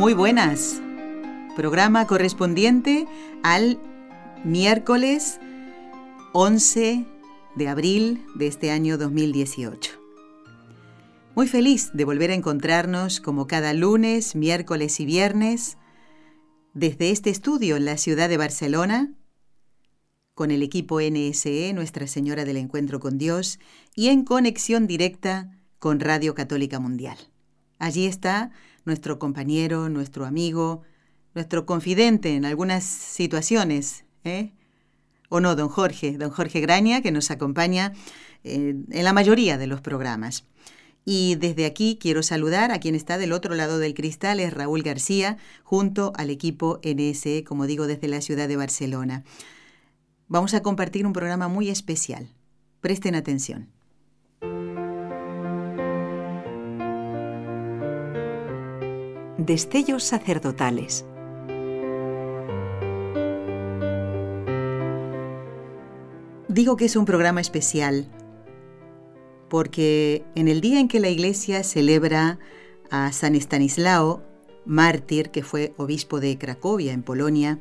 Muy buenas. Programa correspondiente al miércoles 11 de abril de este año 2018. Muy feliz de volver a encontrarnos como cada lunes, miércoles y viernes desde este estudio en la ciudad de Barcelona, con el equipo NSE, Nuestra Señora del Encuentro con Dios, y en conexión directa con Radio Católica Mundial. Allí está nuestro compañero, nuestro amigo, nuestro confidente en algunas situaciones, ¿eh? ¿O no, don Jorge? Don Jorge Graña, que nos acompaña eh, en la mayoría de los programas. Y desde aquí quiero saludar a quien está del otro lado del cristal, es Raúl García, junto al equipo NSE, como digo, desde la ciudad de Barcelona. Vamos a compartir un programa muy especial. Presten atención. Destellos sacerdotales. Digo que es un programa especial porque en el día en que la iglesia celebra a San Estanislao, mártir que fue obispo de Cracovia, en Polonia,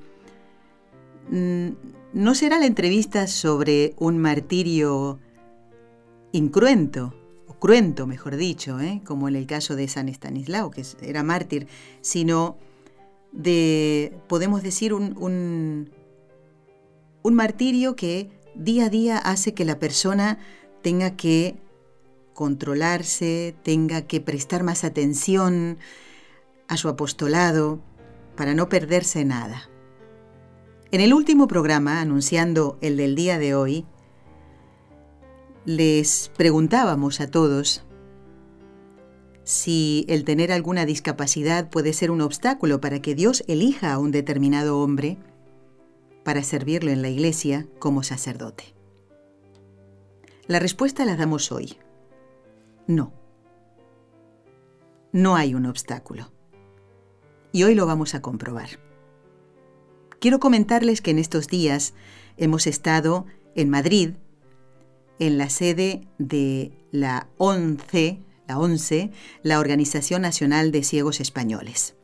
mm, no será la entrevista sobre un martirio incruento, cruento, mejor dicho, ¿eh? como en el caso de San Estanislao, que era mártir, sino de, podemos decir, un, un, un martirio que día a día hace que la persona tenga que controlarse, tenga que prestar más atención a su apostolado para no perderse nada. En el último programa, anunciando el del día de hoy, les preguntábamos a todos si el tener alguna discapacidad puede ser un obstáculo para que Dios elija a un determinado hombre para servirlo en la iglesia como sacerdote. La respuesta la damos hoy. No. No hay un obstáculo. Y hoy lo vamos a comprobar. Quiero comentarles que en estos días hemos estado en Madrid, en la sede de la ONCE, la ONCE, la Organización Nacional de Ciegos Españoles,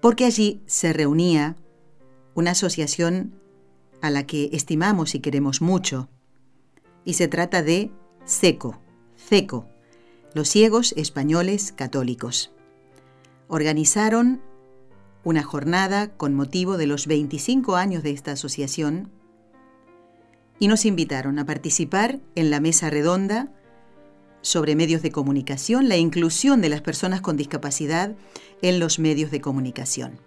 porque allí se reunía una asociación a la que estimamos y queremos mucho, y se trata de SECO, CECO, los ciegos españoles católicos. Organizaron una jornada con motivo de los 25 años de esta asociación y nos invitaron a participar en la mesa redonda sobre medios de comunicación, la inclusión de las personas con discapacidad en los medios de comunicación.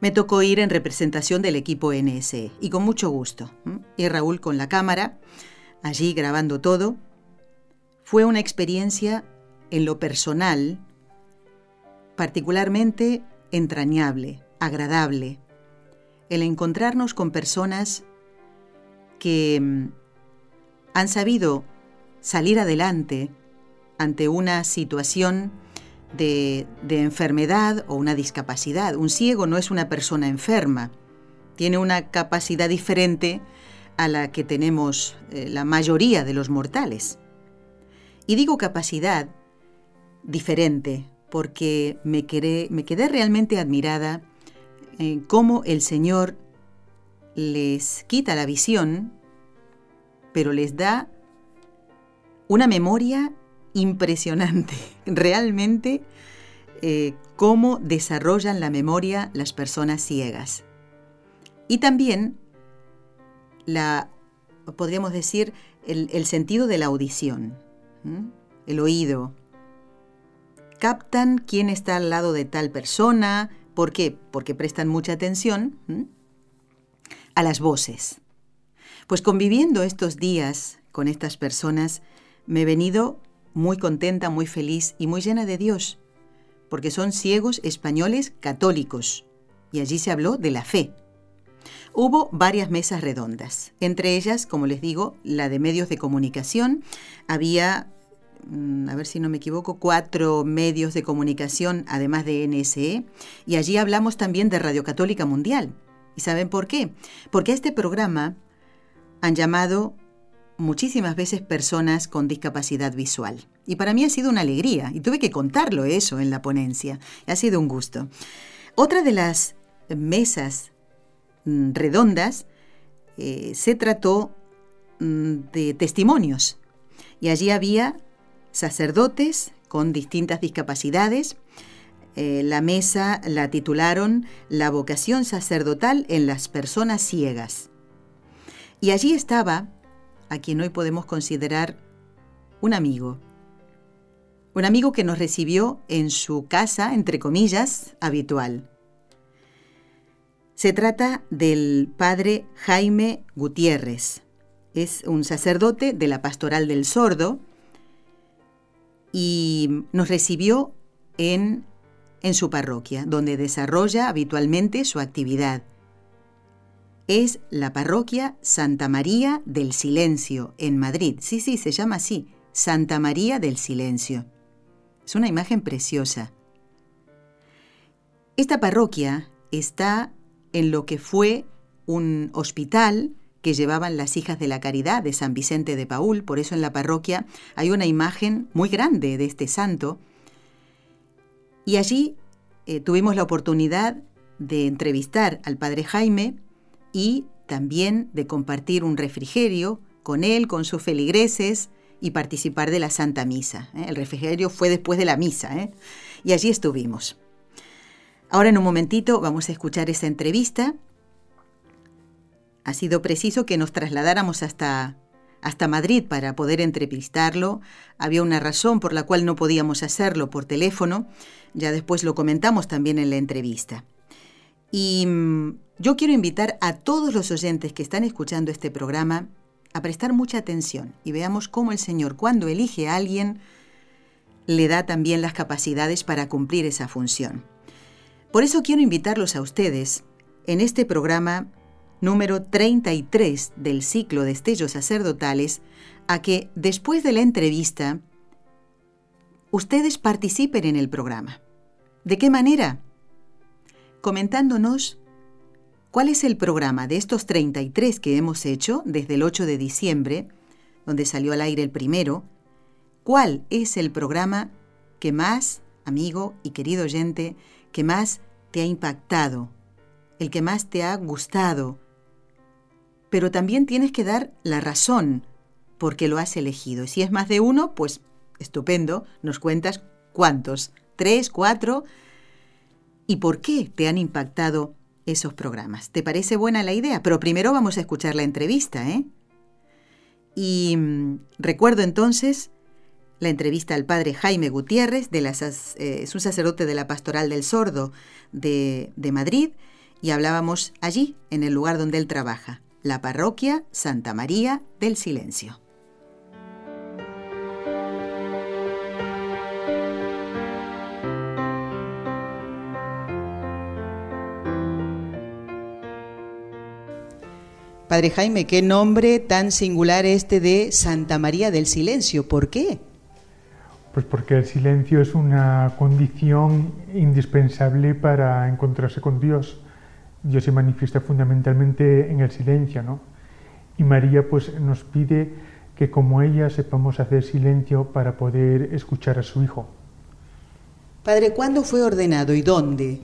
Me tocó ir en representación del equipo NSE y con mucho gusto. Y Raúl con la cámara, allí grabando todo, fue una experiencia en lo personal particularmente entrañable, agradable, el encontrarnos con personas que mm, han sabido salir adelante ante una situación de, enfermedad o una discapacidad. Un ciego no es una persona enferma, tiene una capacidad diferente a la que tenemos eh, la mayoría de los mortales. Y digo capacidad diferente porque me quedé, me quedé realmente admirada en cómo el Señor les quita la visión, pero les da una memoria impresionante. Realmente, eh, cómo desarrollan la memoria las personas ciegas. Y también la, podríamos decir, el sentido de la audición el oído. Captan quién está al lado de tal persona. ¿Por qué? Porque prestan mucha atención a las voces. Pues conviviendo estos días con estas personas, me he venido muy contenta, muy feliz y muy llena de Dios, porque son ciegos españoles católicos, y allí se habló de la fe. Hubo varias mesas redondas, entre ellas, como les digo, la de medios de comunicación. Había, mm, a ver si no me equivoco, cuatro medios de comunicación, además de NSE, y allí hablamos también de Radio Católica Mundial. ¿Y saben por qué? Porque a este programa han llamado muchísimas veces personas con discapacidad visual. Y para mí ha sido una alegría, y tuve que contarlo eso en la ponencia. Ha sido un gusto. Otra de las mesas mm, redondas eh, se trató mm, de testimonios. Y allí había sacerdotes con distintas discapacidades. Eh, la mesa la titularon La vocación sacerdotal en las personas ciegas. Y allí estaba a quien hoy podemos considerar un amigo. Un amigo que nos recibió en su casa, entre comillas, habitual. Se trata del padre Jaime Gutiérrez. Es un sacerdote de la Pastoral del Sordo y nos recibió en, en su parroquia, donde desarrolla habitualmente su actividad es la parroquia Santa María del Silencio en Madrid. Sí, sí, se llama así, Santa María del Silencio. Es una imagen preciosa. Esta parroquia está en lo que fue un hospital que llevaban las hijas de la caridad de San Vicente de Paul, por eso en la parroquia hay una imagen muy grande de este santo. Y allí eh, tuvimos la oportunidad de entrevistar al padre Jaime, y también de compartir un refrigerio con él, con sus feligreses y participar de la Santa Misa. ¿eh? El refrigerio fue después de la misa ¿eh? y allí estuvimos. Ahora en un momentito vamos a escuchar esa entrevista. Ha sido preciso que nos trasladáramos hasta, hasta Madrid para poder entrevistarlo. Había una razón por la cual no podíamos hacerlo por teléfono. Ya después lo comentamos también en la entrevista. Y mm, yo quiero invitar a todos los oyentes que están escuchando este programa a prestar mucha atención y veamos cómo el Señor, cuando elige a alguien, le da también las capacidades para cumplir esa función. Por eso quiero invitarlos a ustedes en este programa número 33 del ciclo de Estellos Sacerdotales a que después de la entrevista ustedes participen en el programa. ¿De qué manera? comentándonos cuál es el programa de estos 33 que hemos hecho desde el 8 de diciembre, donde salió al aire el primero, cuál es el programa que más, amigo y querido oyente, que más te ha impactado, el que más te ha gustado. Pero también tienes que dar la razón por qué lo has elegido. Y si es más de uno, pues estupendo, nos cuentas cuántos, tres, cuatro, y por qué te han impactado esos programas. ¿Te parece buena la idea? Pero primero vamos a escuchar la entrevista, ¿eh? Y mm, recuerdo entonces la entrevista al padre Jaime Gutiérrez, de eh, es un sacerdote de la Pastoral del Sordo de, de Madrid, y hablábamos allí, en el lugar donde él trabaja, la parroquia Santa María del Silencio. Padre Jaime, qué nombre tan singular este de Santa María del Silencio. ¿Por qué? Pues porque el silencio es una condición indispensable para encontrarse con Dios. Dios se manifiesta fundamentalmente en el silencio, ¿no? Y María pues nos pide que como ella sepamos hacer silencio para poder escuchar a su Hijo. Padre, ¿cuándo fue ordenado y dónde?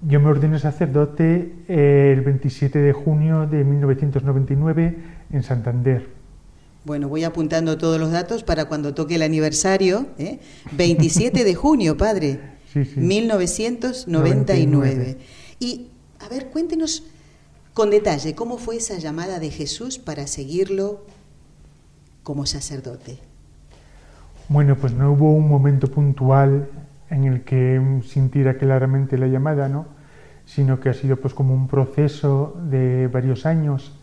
Yo me ordené sacerdote el 27 de junio de 1999 en Santander. Bueno, voy apuntando todos los datos para cuando toque el aniversario. ¿eh? 27 de junio, padre. Sí, sí. 1999. Y, a ver, cuéntenos con detalle cómo fue esa llamada de Jesús para seguirlo como sacerdote. Bueno, pues no hubo un momento puntual en el que sintiera claramente la llamada, ¿no? sino que ha sido pues como un proceso de varios años.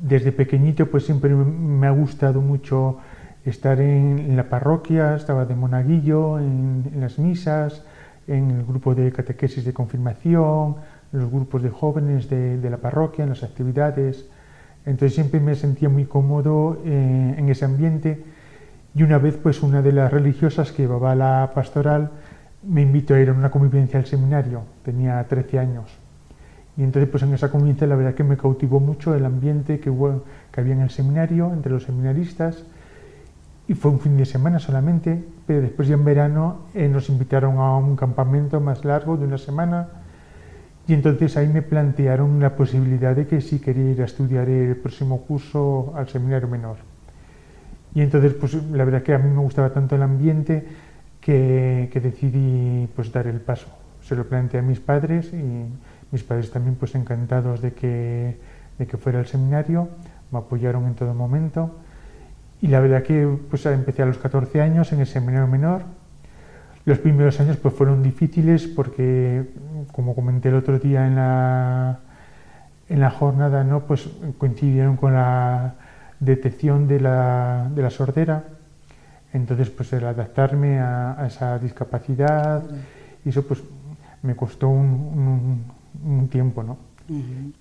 Desde pequeñito pues siempre me ha gustado mucho estar en, la parroquia, estaba de monaguillo, en, las misas, en el grupo de catequesis de confirmación, en los grupos de jóvenes de, la parroquia, en las actividades. Entonces siempre me sentía muy cómodo eh, en ese ambiente y una vez pues una de las religiosas que llevaba la pastoral me invitó a ir a una convivencia al seminario, tenía 13 años. Y entonces pues en esa convivencia la verdad que me cautivó mucho el ambiente que, hubo, que había en el seminario, entre los seminaristas, y fue un fin de semana solamente, pero después ya en verano eh, nos invitaron a un campamento más largo de una semana y entonces ahí me plantearon la posibilidad de que si quería ir a estudiar el próximo curso al seminario menor. Y entonces pues la verdad que a mí me gustaba tanto el ambiente que, que decidí pues dar el paso. Se lo planteé a mis padres y mis padres también pues encantados de que, de que fuera al seminario, me apoyaron en todo momento y la verdad que pues empecé a los 14 años en el seminario menor. Los primeros años pues fueron difíciles porque, como comenté el otro día en la, en la jornada, ¿no? pues coincidieron con la detección de la, de la sordera. Entonces, pues el adaptarme a, esa discapacidad, y eso pues me costó un, un, tiempo, ¿no?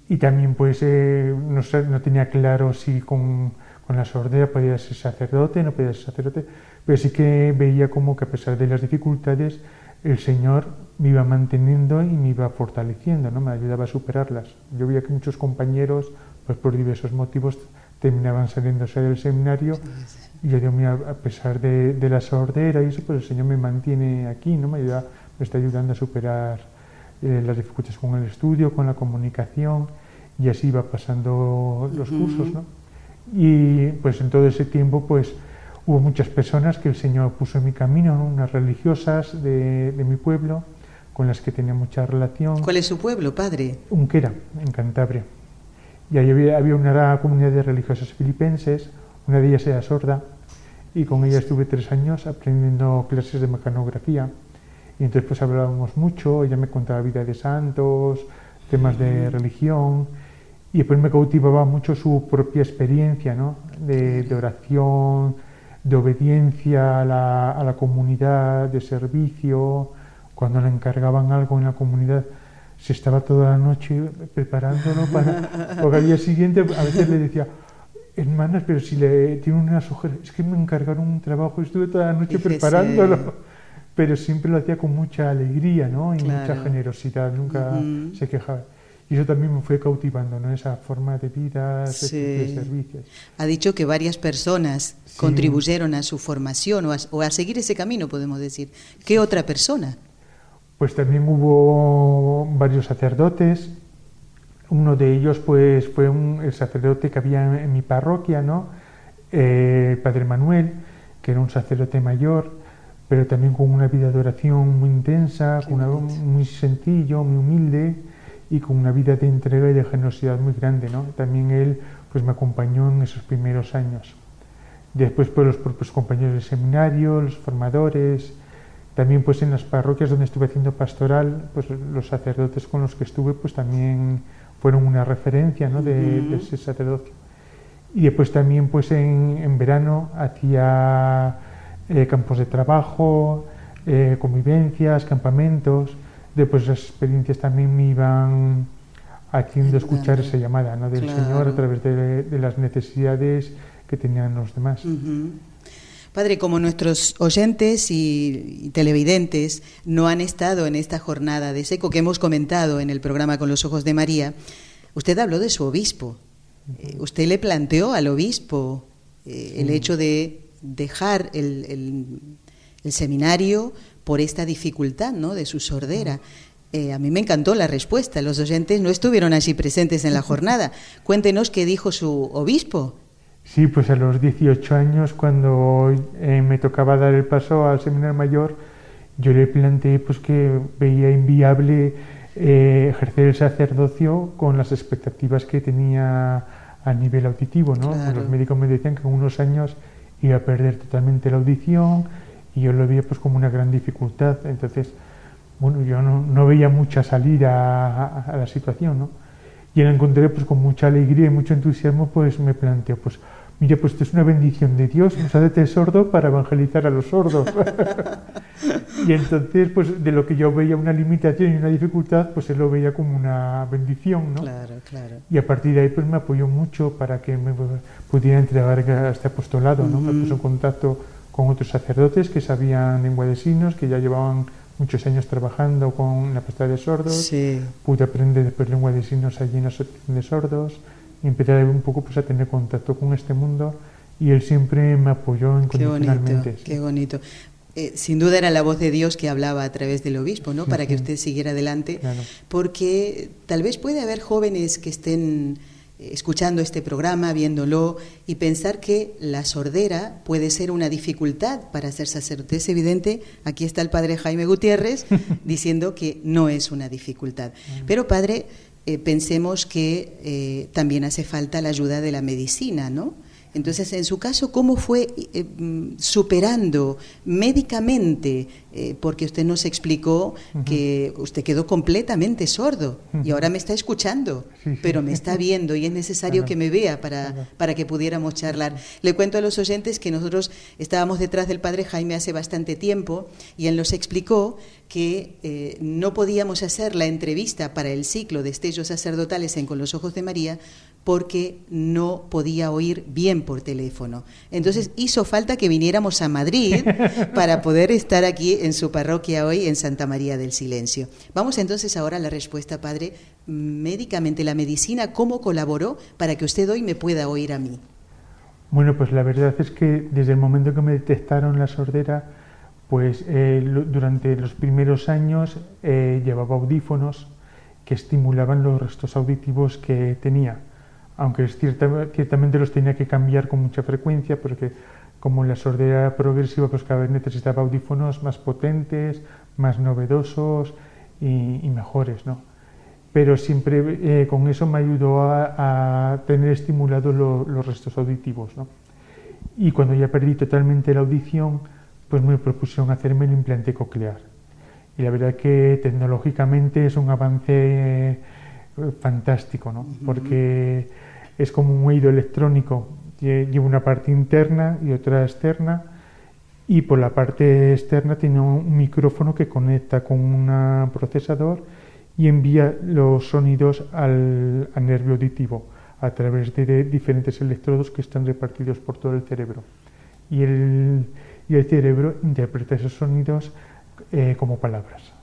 Y también pues eh, no, no tenía claro si con con la sordera podía ser sacerdote, no podía ser sacerdote, pero sí que veía como que a pesar de las dificultades, el Señor me iba manteniendo y me iba fortaleciendo, ¿no? me ayudaba a superarlas. Yo veía que muchos compañeros, pues por diversos motivos, terminaban saliéndose del seminario y yo digo, mira, a pesar de, la sordera y eso, pues el Señor me mantiene aquí, ¿no? me, ayuda, me está ayudando a superar eh, las dificultades con el estudio, con la comunicación y así iba pasando los cursos. ¿no? Y pues en todo ese tiempo pues hubo muchas personas que el Señor puso en mi camino, unas religiosas de, de, mi pueblo con las que tenía mucha relación. ¿Cuál es su pueblo, padre? Unquera, en Cantabria. Y ahí había, había una comunidad de religiosas filipenses, una de ellas era sorda, y con ella estuve tres años aprendiendo clases de mecanografía. Y entonces pues hablábamos mucho, ella me contaba vida de santos, temas de religión, y después me cautivaba mucho su propia experiencia ¿no? de, oración, de obediencia a la, a la, comunidad, de servicio. Cuando le encargaban algo en la comunidad, se estaba toda la noche preparándolo para. Porque al día siguiente a veces le decía, hermanas, pero si le tiene una sugerencia, es que me encargaron un trabajo, estuve toda la noche preparándolo. Pero siempre lo hacía con mucha alegría ¿no? y mucha generosidad, nunca se quejaba. Y eso también me fue cautivando, ¿no? Esa forma de vida, de servicios. Ha dicho que varias personas contribuyeron a su formación o a, seguir ese camino, podemos decir. ¿Qué otra persona? Pues también hubo varios sacerdotes. Uno de ellos, pues, fue un, el sacerdote que había en, mi parroquia, ¿no? Eh, Padre Manuel, que era un sacerdote mayor, pero también con una vida de oración muy intensa, con una, muy sencillo, muy humilde y con una vida de entrega y de generosidad muy grande. ¿no? También él pues, me acompañó en esos primeros años. Después pues, los propios compañeros del seminario, los formadores, también pues en las parroquias donde estuve haciendo pastoral, pues los sacerdotes con los que estuve pues también fueron una referencia ¿no? de, ese sacerdocio. Y después también pues en, en verano hacía eh, campos de trabajo, eh, convivencias, campamentos, después esas experiencias también me iban haciendo escuchar esa llamada ¿no? del Señor a través de, las necesidades que tenían los demás. Padre, como nuestros oyentes y, televidentes no han estado en esta jornada de seco que hemos comentado en el programa Con los Ojos de María, usted habló de su obispo. Eh, usted le planteó al obispo eh, el hecho de dejar el, el seminario por esta dificultad ¿no? de su sordera. Eh, a mí me encantó la respuesta. Los oyentes no estuvieron allí presentes en la jornada. Cuéntenos qué dijo su obispo. Sí, pues a los 18 años, cuando eh, me tocaba dar el paso al seminario mayor, yo le planteé pues, que veía inviable eh, ejercer el sacerdocio con las expectativas que tenía a nivel auditivo. ¿no? Los médicos me decían que en unos años iba a perder totalmente la audición, y yo lo veía pues como una gran dificultad. Entonces, bueno, yo no, no veía mucha salida a, la situación, ¿no? Y la encontré pues con mucha alegría y mucho entusiasmo, pues me planteó, pues mire, pues esto es una bendición de Dios, nos hace sordo para evangelizar a los sordos. y entonces, pues de lo que yo veía una limitación y una dificultad, pues él lo veía como una bendición, ¿no? Claro, claro. Y a partir de ahí, pues me apoyó mucho para que me pudiera entregar a este apostolado, ¿no? Me puso en contacto con otros sacerdotes que sabían lengua de signos, que ya llevaban muchos años trabajando con la pasta de sordos. Sí. Pude aprender después lengua de signos allí en la asociación de sordos y empecé un poco pues, a tener contacto con este mundo y él siempre me apoyó incondicionalmente. Qué bonito, qué bonito. Eh, sin duda era la voz de Dios que hablaba a través del obispo, ¿no? Para que usted siguiera adelante, porque tal vez puede haber jóvenes que estén escuchando este programa, viéndolo y pensar que la sordera puede ser una dificultad para ser sacerdote. Es evidente, aquí está el padre Jaime Gutiérrez diciendo que no es una dificultad. Pero padre, eh, pensemos que eh, también hace falta la ayuda de la medicina, ¿no? Entonces, en su caso, ¿cómo fue eh, mm, superando médicamente? Eh, porque usted nos explicó que usted quedó completamente sordo y ahora me está escuchando, pero me está viendo y es necesario que me vea para, para que pudiéramos charlar. Le cuento a los oyentes que nosotros estábamos detrás del padre Jaime hace bastante tiempo y él nos explicó que eh, no podíamos hacer la entrevista para el ciclo de estellos sacerdotales en Con los Ojos de María porque no podía oír bien por teléfono. Entonces hizo falta que viniéramos a Madrid para poder estar aquí en su parroquia hoy en Santa María del Silencio. Vamos entonces ahora a la respuesta, Padre. Médicamente, la medicina, ¿cómo colaboró para que usted hoy me pueda oír a mí? Bueno, pues la verdad es que desde el momento que me detectaron la sordera, pues eh, durante los primeros años eh, llevaba audífonos que estimulaban los restos auditivos que tenía aunque ciertamente los tenía que cambiar con mucha frecuencia porque como la sordera progresiva pues cada vez necesitaba audífonos más potentes, más novedosos y, mejores, ¿no? Pero siempre eh, con eso me ayudó a, tener estimulados los restos auditivos, ¿no? Y cuando ya perdí totalmente la audición, pues me propusieron hacerme el implante coclear. Y la verdad que tecnológicamente es un avance eh, fantástico, ¿no? Porque es como un oído electrónico, lleva una parte interna y otra externa y por la parte externa tiene un micrófono que conecta con un procesador y envía los sonidos al, nervio auditivo a través de, diferentes electrodos que están repartidos por todo el cerebro. Y el, y el cerebro interpreta esos sonidos eh, como palabras.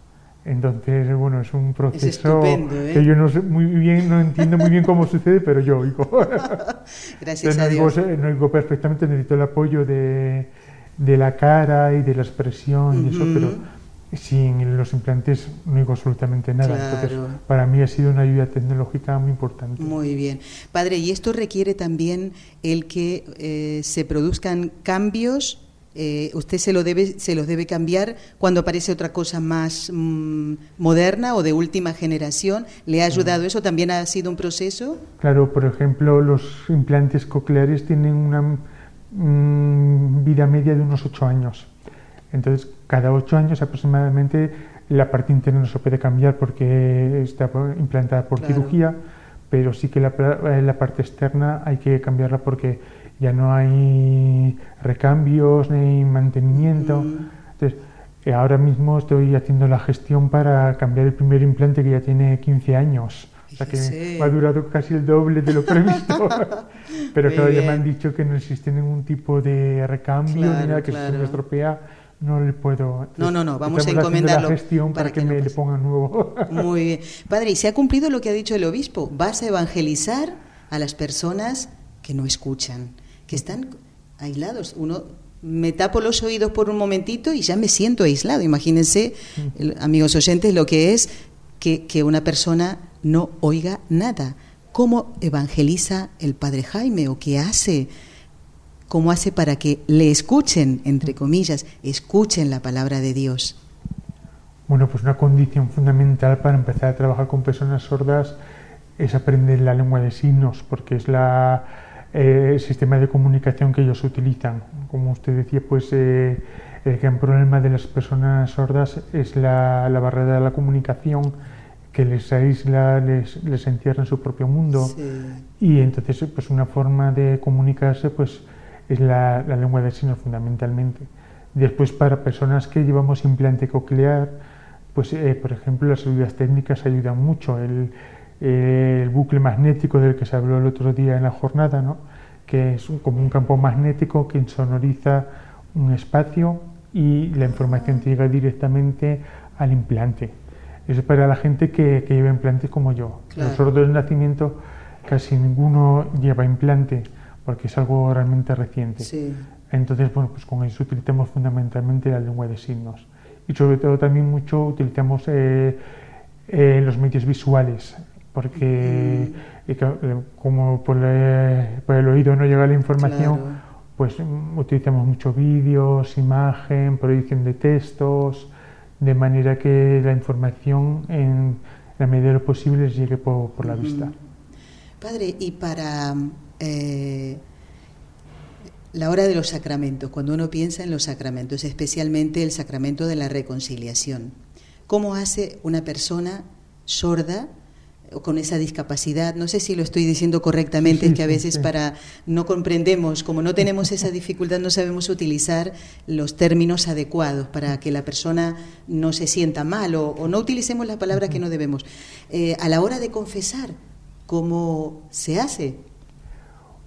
Entonces, bueno, es un proceso ¿eh? que yo no sé muy bien, no entiendo muy bien cómo sucede, pero yo oigo. Gracias a Dios. no oigo perfectamente, necesito el apoyo de, de la cara y de la expresión y eso, pero sin los implantes no oigo absolutamente nada. Entonces, para mí ha sido una ayuda tecnológica muy importante. Muy bien. Padre, ¿y esto requiere también el que eh, se produzcan cambios eh, usted se, lo debe, se los debe cambiar cuando aparece otra cosa más mm, moderna o de última generación. ¿Le ha ayudado eso? ¿También ha sido un proceso? Claro, por ejemplo, los implantes cocleares tienen una mm, vida media de unos 8 años. Entonces, cada 8 años aproximadamente la parte interna no se puede cambiar porque está implantada por cirugía, pero sí que la, la parte externa hay que cambiarla porque ya no hay recambios ni mantenimiento. Entonces, eh, ahora mismo estoy haciendo la gestión para cambiar el primer implante que ya tiene 15 años. O sea que ha durado casi el doble de lo previsto. Pero claro, ya me han dicho que no existe ningún tipo de recambio ni nada, que si se me estropea no le puedo. no, no, no, vamos a encomendarlo. La gestión para, que, me le pongan nuevo. Muy bien. Padre, ¿y se ha cumplido lo que ha dicho el obispo? ¿Vas a evangelizar a las personas que no escuchan? Que están aislados. Uno me tapo los oídos por un momentito y ya me siento aislado. Imagínense, amigos oyentes, lo que es que, que, una persona no oiga nada. ¿Cómo evangeliza el padre Jaime o qué hace? ¿Cómo hace para que le escuchen, entre comillas, escuchen la palabra de Dios? Bueno, pues una condición fundamental para empezar a trabajar con personas sordas es aprender la lengua de signos, porque es la, eh, sistema de comunicación que ellos utilizan. Como usted decía, pues eh, el gran problema de las personas sordas es la, barrera de la comunicación que les aísla, les, les encierra en su propio mundo. Y entonces, pues una forma de comunicarse, pues es la, la, lengua de signos fundamentalmente. Después, para personas que llevamos implante coclear, pues eh, por ejemplo, las ayudas técnicas ayudan mucho. El, el, bucle magnético del que se habló el otro día en la jornada, ¿no? que es como un campo magnético que insonoriza un espacio y la información llega directamente al implante. Eso es para la gente que, lleva implantes como yo. Los sordos de nacimiento casi ninguno lleva implante porque es algo realmente reciente. Entonces, bueno, pues con eso utilizamos fundamentalmente la lengua de signos. Y sobre todo también mucho utilizamos eh, eh, los medios visuales, porque mm. eh, como por, el oído no llega la información, pues mm, utilizamos mucho vídeos, imagen, proyección de textos, de manera que la información en la medida de lo posible llegue por, la vista. Padre, y para eh, la hora de los sacramentos, cuando uno piensa en los sacramentos, especialmente el sacramento de la reconciliación, ¿cómo hace una persona sorda con esa discapacidad, no sé si lo estoy diciendo correctamente, es que a veces para no comprendemos, como no tenemos esa dificultad, no sabemos utilizar los términos adecuados para que la persona no se sienta mal o, no utilicemos las palabras que no debemos. Eh, a la hora de confesar, ¿cómo se hace?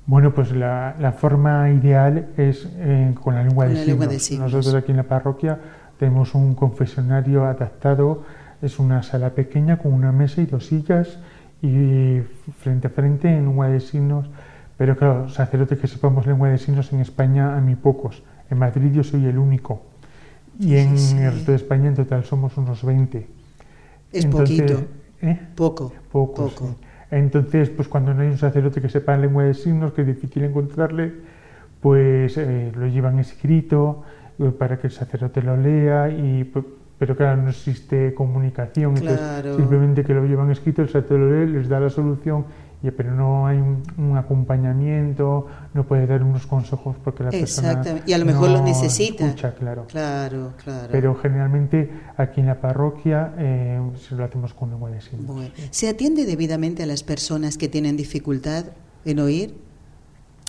Bueno, pues la, forma ideal es eh, con la, lengua, de lengua de signos. Nosotros aquí en la parroquia tenemos un confesionario adaptado es una sala pequeña con una mesa y dos sillas y frente a frente en lengua de signos. Pero claro, sacerdotes que sepamos lengua de signos en España a mí pocos. En Madrid yo soy el único. Y en el resto de España en total somos unos 20. Es poquito. ¿eh? Poco. Poco. Entonces, pues cuando no hay un sacerdote que sepa lengua de signos, que es difícil encontrarle, pues eh, lo llevan escrito eh, para que el sacerdote lo lea y pues, pero claro, no existe comunicación, simplemente que lo llevan escrito, el sacerdote les da la solución, pero no hay un, acompañamiento, no puede dar unos consejos porque la persona y a lo mejor lo necesita. Escucha, claro. Claro, claro. Pero generalmente aquí en la parroquia eh, lo hacemos con lengua de signos. ¿Se atiende debidamente a las personas que tienen dificultad en oír?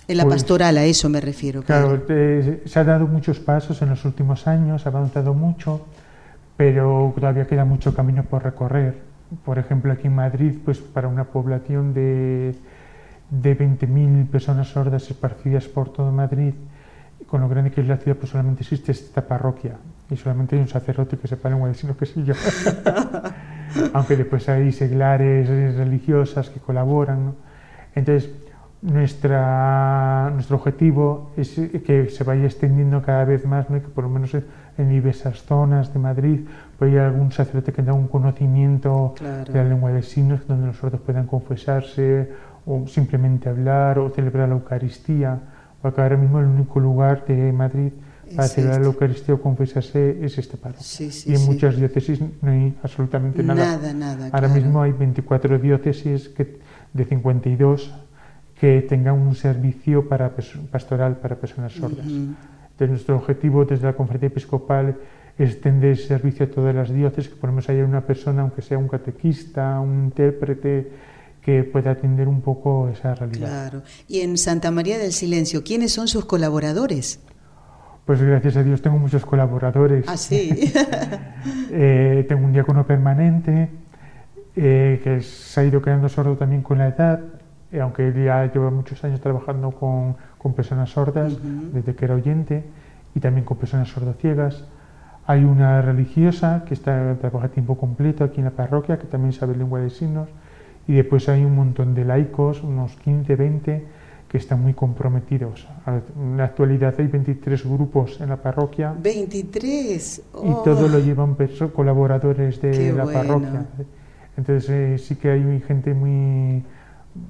En la pues pastoral, a eso me refiero. Claro, eh, se ha dado muchos pasos en los últimos años, ha avanzado mucho pero todavía queda mucho camino por recorrer. Por ejemplo, aquí en Madrid, pues para una población de, de 20.000 personas sordas esparcidas por todo Madrid, con lo grande que es la ciudad, pues solamente existe esta parroquia y solamente hay un sacerdote que sepa lengua de sino que sí yo. Aunque después hay seglares religiosas que colaboran. Entonces, nuestra, nuestro objetivo es que se vaya extendiendo cada vez más, ¿no? que por lo menos en diversas zonas de Madrid pues hay algún sacerdote que tenga un conocimiento de la lengua de signos donde los sordos puedan confesarse o simplemente hablar o celebrar la Eucaristía, porque ahora mismo el único lugar de Madrid para celebrar la Eucaristía o confesarse es este paro. y en muchas diócesis no hay absolutamente nada. Nada, nada. Ahora mismo hay 24 diócesis que, de 52 que tengan un servicio para, pastoral para personas sordas. Entonces, nuestro objetivo desde la conferencia episcopal es extender servicio a todas las diócesis, que ponemos ahí una persona, aunque sea un catequista, un intérprete, que pueda atender un poco esa realidad. Claro. Y en Santa María del Silencio, ¿quiénes son sus colaboradores? Pues gracias a Dios tengo muchos colaboradores. Ah, sí. Eh, tengo un diácono permanente eh, que se ha ido quedando sordo también con la edad, eh, aunque él ya lleva muchos años trabajando con, con personas sordas, desde que era oyente, y también con personas sordociegas. Hay una religiosa que está, trabaja a tiempo completo aquí en la parroquia, que también sabe lengua de signos, y después hay un montón de laicos, unos 15, 20, que están muy comprometidos. En la actualidad hay 23 grupos en la parroquia. 23. Y todo lo llevan colaboradores de la parroquia. Entonces eh, sí que hay gente muy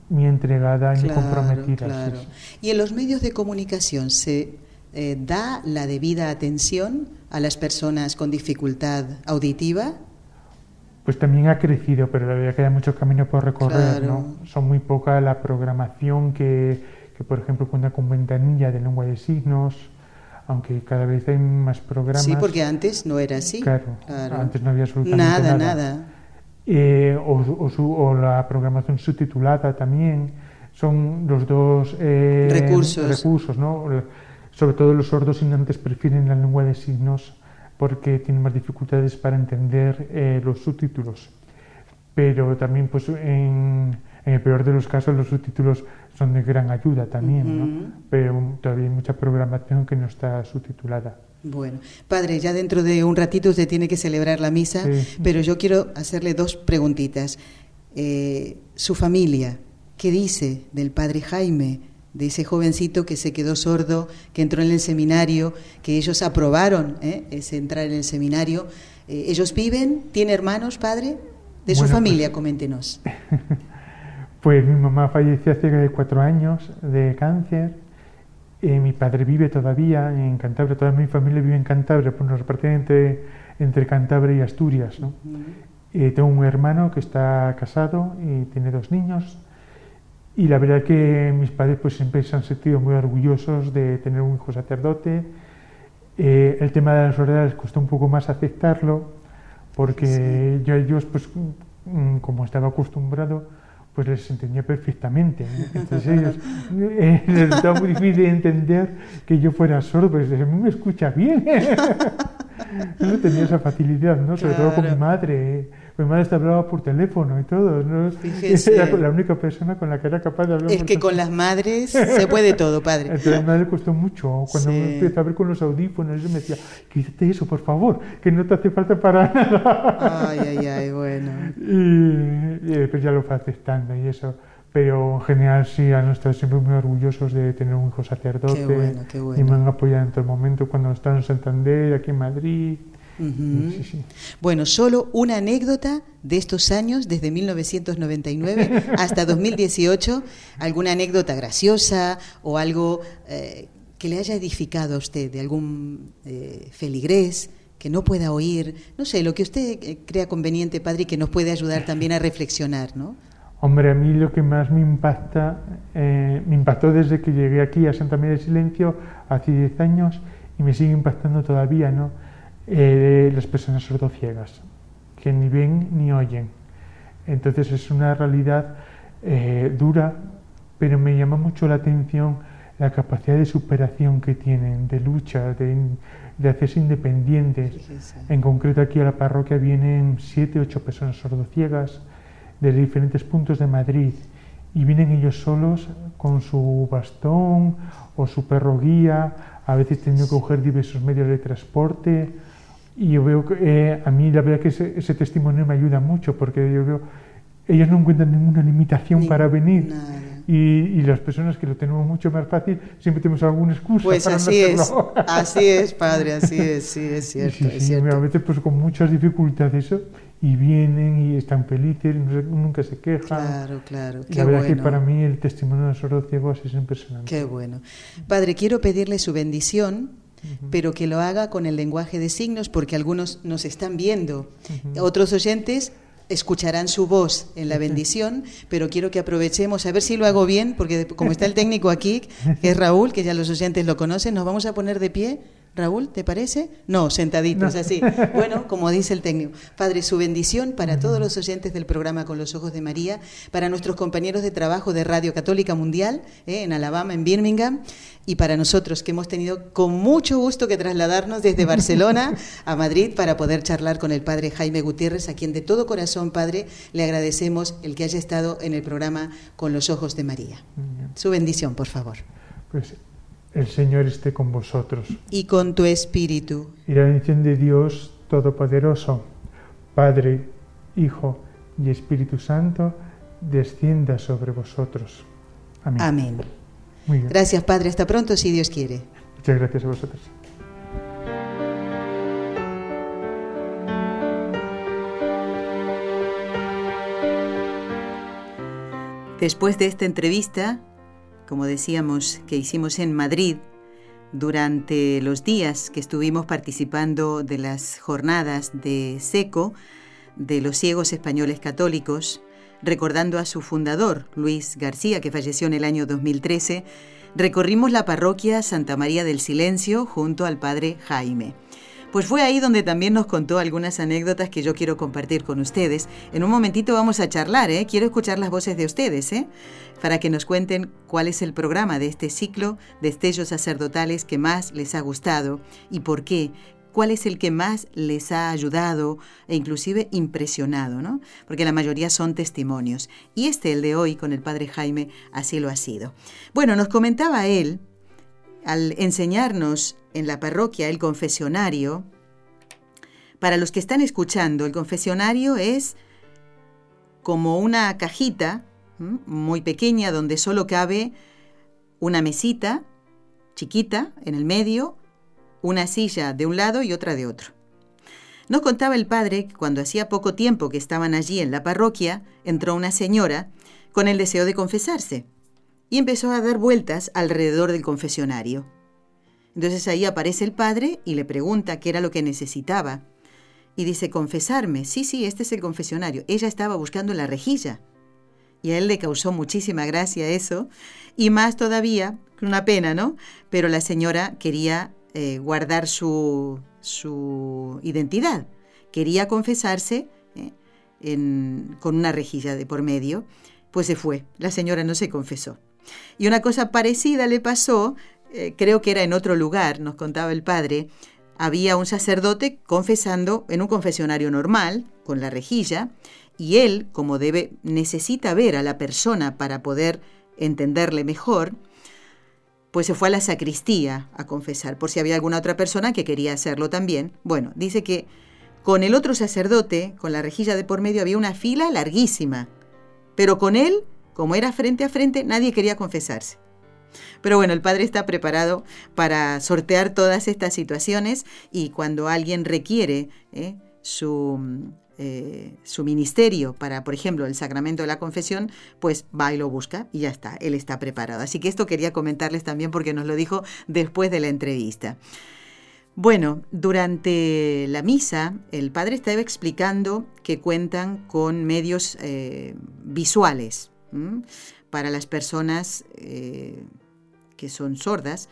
muy entregada y muy comprometida. ¿Y en los medios de comunicación se eh, da la debida atención a las personas con dificultad auditiva? Pues también ha crecido, pero la verdad que hay mucho camino por recorrer. ¿no? Son muy poca la programación que, que, por ejemplo, cuenta con ventanilla de lengua de signos, aunque cada vez hay más programas. Sí, porque antes no era así. Claro, antes no había absolutamente nada. Nada, eh, o, la programación subtitulada también. Son los dos eh, recursos. recursos ¿no? Sobre todo los sordos antes prefieren la lengua de signos porque tienen más dificultades para entender eh, los subtítulos. Pero también, pues, en, el peor de los casos, los subtítulos son de gran ayuda también, ¿no? Pero todavía hay mucha programación que no está subtitulada. Bueno, padre, ya dentro de un ratito usted tiene que celebrar la misa, pero yo quiero hacerle dos preguntitas. Eh, su familia, ¿qué dice del padre Jaime? de ese jovencito que se quedó sordo, que entró en el seminario, que ellos aprobaron ¿eh? ese entrar en el seminario. Eh, ¿Ellos viven? ¿Tiene hermanos, padre? De su familia, pues, coméntenos. Pues mi mamá falleció hace cuatro años de cáncer. Eh, mi padre vive todavía en Cantabria, toda mi familia vive en Cantabria, pues nos reparten entre, entre Cantabria y Asturias. ¿no? tengo un hermano que está casado y tiene dos niños y la verdad que mis padres pues siempre se han sentido muy orgullosos de tener un hijo sacerdote. Eh, el tema de las horas les costó un poco más aceptarlo, porque yo a ellos, pues, mm, como estaba acostumbrado, pues les entendía perfectamente. Entonces ellos, eh, les estaba muy difícil entender que yo fuera sordo, pues a mí me escucha bien. no tenía esa facilidad, ¿no? Sobre todo con mi madre. Mi madre te hablaba por teléfono y todo, ¿no? Era la única persona con la que era capaz de hablar. Es que con las madres se puede todo, padre. Entonces a mi madre costó mucho. Cuando me empezó a ver con los audífonos, ella me decía, quítate eso, por favor, que no te hace falta para nada. Ay, ay, ay, bueno. Y, y después ya lo fue aceptando y eso pero en general sí han estado siempre muy orgullosos de tener un hijo sacerdote y me han apoyado en todo el momento cuando estaba en Santander, aquí en Madrid. Bueno, solo una anécdota de estos años, desde 1999 hasta 2018, alguna anécdota graciosa o algo eh, que le haya edificado a usted, de algún eh, feligrés que no pueda oír, no sé, lo que usted eh, crea conveniente, padre, y que nos puede ayudar también a reflexionar, ¿no? Hombre, a mí lo que más me impacta, eh, me impactó desde que llegué aquí a Santa María del Silencio hace 10 años y me sigue impactando todavía, ¿no? Eh, las personas sordociegas, que ni ven ni oyen. Entonces es una realidad eh, dura, pero me llama mucho la atención la capacidad de superación que tienen, de lucha, de, de hacerse independientes. En concreto aquí a la parroquia vienen siete, ocho personas sordociegas de diferentes puntos de Madrid y vienen ellos solos con su bastón o su perro guía, a veces teniendo que coger diversos medios de transporte y yo veo que eh, a mí la verdad que ese, testimonio me ayuda mucho porque yo veo ellos no encuentran ninguna limitación para venir. Y, las personas que lo tenemos mucho más fácil siempre tenemos alguna excusa pues así es así es padre así es sí es cierto, es cierto. a veces pues con muchas dificultades eso y vienen y están felices, nunca se quejan. Claro, claro. la verdad que para mí el testimonio de los sordos ciegos es impresionante. Qué bueno. Padre, quiero pedirle su bendición, pero que lo haga con el lenguaje de signos, porque algunos nos están viendo. Otros oyentes escucharán su voz en la bendición, pero quiero que aprovechemos, a ver si lo hago bien, porque como está el técnico aquí, que es Raúl, que ya los oyentes lo conocen, nos vamos a poner de pie Raúl, ¿te parece? No, sentaditos, así. Bueno, como dice el técnico. Padre, su bendición para todos los oyentes del programa Con los Ojos de María, para nuestros compañeros de trabajo de Radio Católica Mundial, eh, en Alabama, en Birmingham, y para nosotros que hemos tenido con mucho gusto que trasladarnos desde Barcelona a Madrid para poder charlar con el Padre Jaime Gutiérrez, a quien de todo corazón, Padre, le agradecemos el que haya estado en el programa Con los Ojos de María. Su bendición, por favor. Pues el Señor esté con vosotros. Y con tu espíritu. Y la bendición de Dios Todopoderoso, Padre, Hijo y Espíritu Santo, descienda sobre vosotros. Amén. Amén. Muy bien. Gracias, Padre. Hasta pronto, si Dios quiere. Muchas gracias a vosotros. Después de esta entrevista, como decíamos, que hicimos en Madrid durante los días que estuvimos participando de las jornadas de SECO, de los ciegos españoles católicos, recordando a su fundador, Luis García, que falleció en el año 2013, recorrimos la parroquia Santa María del Silencio junto al padre Jaime. Pues fue ahí donde también nos contó algunas anécdotas que yo quiero compartir con ustedes. En un momentito vamos a charlar, ¿eh? Quiero escuchar las voces de ustedes, ¿eh? Para que nos cuenten cuál es el programa de este ciclo de estellos sacerdotales que más les ha gustado y por qué cuál es el que más les ha ayudado e inclusive impresionado, ¿no? Porque la mayoría son testimonios. Y este, el de hoy, con el padre Jaime, así lo ha sido. Bueno, nos comentaba él, al enseñarnos en la parroquia el confesionario, para los que están escuchando, el confesionario es como una cajita muy pequeña donde solo cabe una mesita chiquita en el medio una silla de un lado y otra de otro. Nos contaba el padre que cuando hacía poco tiempo que estaban allí en la parroquia, entró una señora con el deseo de confesarse y empezó a dar vueltas alrededor del confesionario. Entonces ahí aparece el padre y le pregunta qué era lo que necesitaba. Y dice, confesarme. Sí, sí, este es el confesionario. Ella estaba buscando la rejilla. Y a él le causó muchísima gracia eso. Y más todavía, una pena, ¿no? Pero la señora quería eh, guardar su, su, identidad. Quería confesarse eh, con una rejilla de por medio, pues se fue. La señora no se confesó. Y una cosa parecida le pasó, eh, creo que era en otro lugar, nos contaba el padre, había un sacerdote confesando en un confesionario normal, con la rejilla, y él, como debe, necesita ver a la persona para poder entenderle mejor, pues se fue a la sacristía a confesar, por si había alguna otra persona que quería hacerlo también. Bueno, dice que con el otro sacerdote, con la rejilla de por medio, había una fila larguísima, pero con él, como era frente a frente, nadie quería confesarse. Pero bueno, el Padre está preparado para sortear todas estas situaciones y cuando alguien requiere ¿eh? su eh, su ministerio para, por ejemplo, el sacramento de la confesión, pues va y lo busca y ya está, él está preparado. Así que esto quería comentarles también porque nos lo dijo después de la entrevista. Bueno, durante la misa el padre estaba explicando que cuentan con medios eh, visuales para las personas eh, que son sordas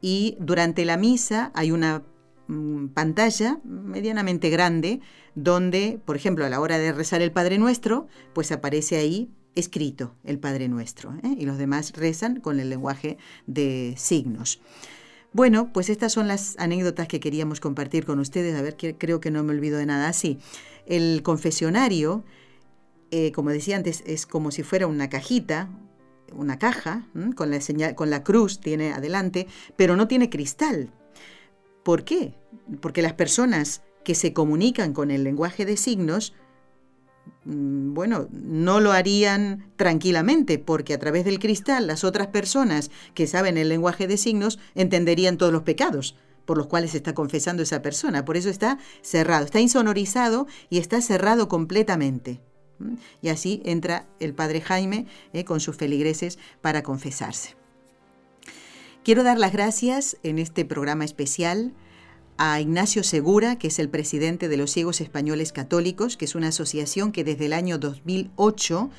y durante la misa hay una mm, pantalla medianamente grande donde, por ejemplo, a la hora de rezar el Padre Nuestro, pues aparece ahí escrito el Padre Nuestro, ¿eh? y los demás rezan con el lenguaje de signos. Bueno, pues estas son las anécdotas que queríamos compartir con ustedes. A ver, creo que no me olvido de nada así. El confesionario, eh, como decía antes, es como si fuera una cajita, una caja, con la, señal, con la cruz tiene adelante, pero no tiene cristal. ¿Por qué? Porque las personas que se comunican con el lenguaje de signos, mm, bueno, no lo harían tranquilamente, porque a través del cristal las otras personas que saben el lenguaje de signos entenderían todos los pecados por los cuales está confesando esa persona. Por eso está cerrado, está insonorizado y está cerrado completamente. Y así entra el padre Jaime eh, con sus feligreses para confesarse. Quiero dar las gracias en este programa especial a Ignacio Segura, que es el presidente de los Ciegos Españoles Católicos, que es una asociación que desde el año 2008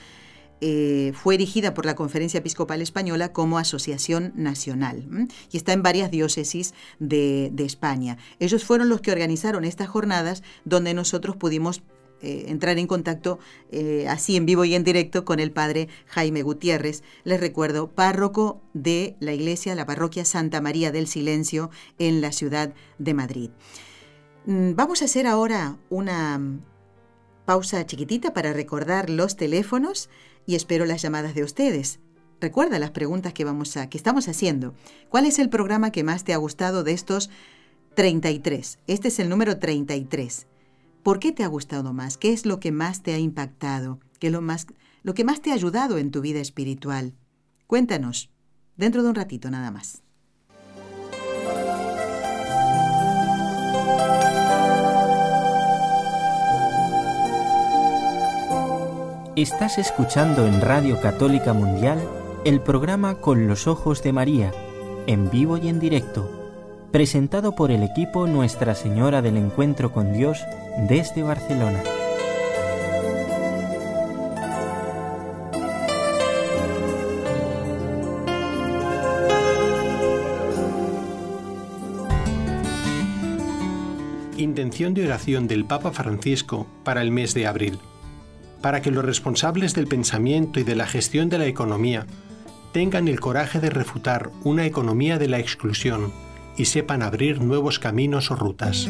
eh, fue erigida por la Conferencia Episcopal Española como asociación nacional y está en varias diócesis de, de España. Ellos fueron los que organizaron estas jornadas donde nosotros pudimos eh, entrar en contacto eh, así en vivo y en directo con el padre Jaime Gutiérrez. Les recuerdo, párroco de la iglesia, la parroquia Santa María del Silencio en la ciudad de Madrid. Mm, vamos a hacer ahora una pausa chiquitita para recordar los teléfonos y espero las llamadas de ustedes. Recuerda las preguntas que, vamos a, que estamos haciendo. ¿Cuál es el programa que más te ha gustado de estos 33? Este es el número 33. ¿Por qué te ha gustado más? ¿Qué es lo que más te ha impactado? ¿Qué es lo, más, lo que más te ha ayudado en tu vida espiritual? Cuéntanos, dentro de un ratito nada más. Estás escuchando en Radio Católica Mundial el programa Con los Ojos de María, en vivo y en directo presentado por el equipo Nuestra Señora del Encuentro con Dios desde Barcelona. intención de oración del Papa Francisco para el mes de abril, para que los responsables del pensamiento y de la gestión de la economía tengan el coraje de refutar una economía de la exclusión y sepan abrir nuevos caminos o rutas.